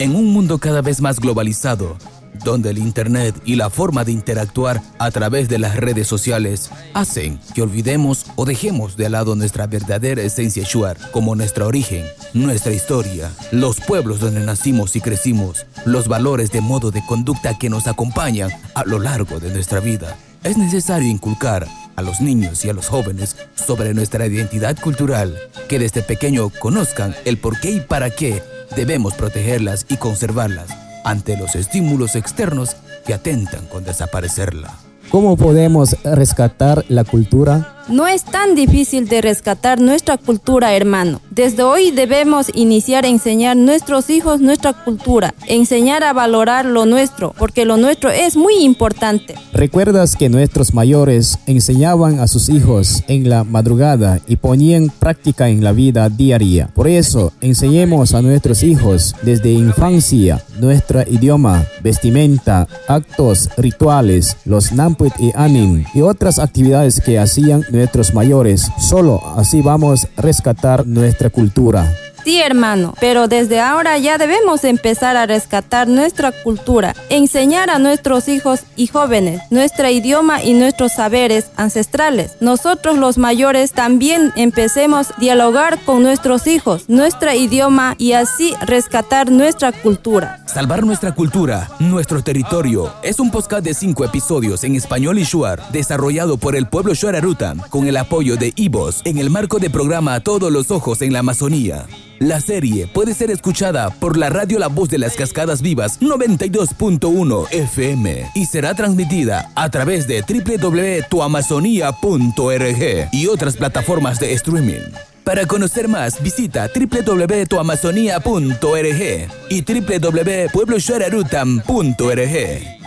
En un mundo cada vez más globalizado, donde el Internet y la forma de interactuar a través de las redes sociales hacen que olvidemos o dejemos de lado nuestra verdadera esencia shuar, como nuestro origen, nuestra historia, los pueblos donde nacimos y crecimos, los valores de modo de conducta que nos acompañan a lo largo de nuestra vida. Es necesario inculcar a los niños y a los jóvenes sobre nuestra identidad cultural, que desde pequeño conozcan el por qué y para qué debemos protegerlas y conservarlas ante los estímulos externos que atentan con desaparecerla. ¿Cómo podemos rescatar la cultura? No es tan difícil de rescatar nuestra cultura, hermano. Desde hoy debemos iniciar a enseñar a nuestros hijos nuestra cultura, enseñar a valorar lo nuestro, porque lo nuestro es muy importante. ¿Recuerdas que nuestros mayores enseñaban a sus hijos en la madrugada y ponían práctica en la vida diaria? Por eso, enseñemos a nuestros hijos desde infancia nuestro idioma, vestimenta, actos, rituales, los namput y anin y otras actividades que hacían nuestros mayores. Solo así vamos a rescatar nuestra cultura. Sí, hermano, pero desde ahora ya debemos empezar a rescatar nuestra cultura, enseñar a nuestros hijos y jóvenes nuestro idioma y nuestros saberes ancestrales. Nosotros los mayores también empecemos a dialogar con nuestros hijos, nuestro idioma y así rescatar nuestra cultura. Salvar nuestra cultura, nuestro territorio, es un podcast de cinco episodios en español y shuar, desarrollado por el pueblo Shuararuta, con el apoyo de IVOS en el marco de programa Todos los Ojos en la Amazonía. La serie puede ser escuchada por la radio La Voz de las Cascadas Vivas 92.1 FM y será transmitida a través de www.tuamazonia.org y otras plataformas de streaming. Para conocer más, visita www.tuamazonia.org y www.puebloshuararutam.org.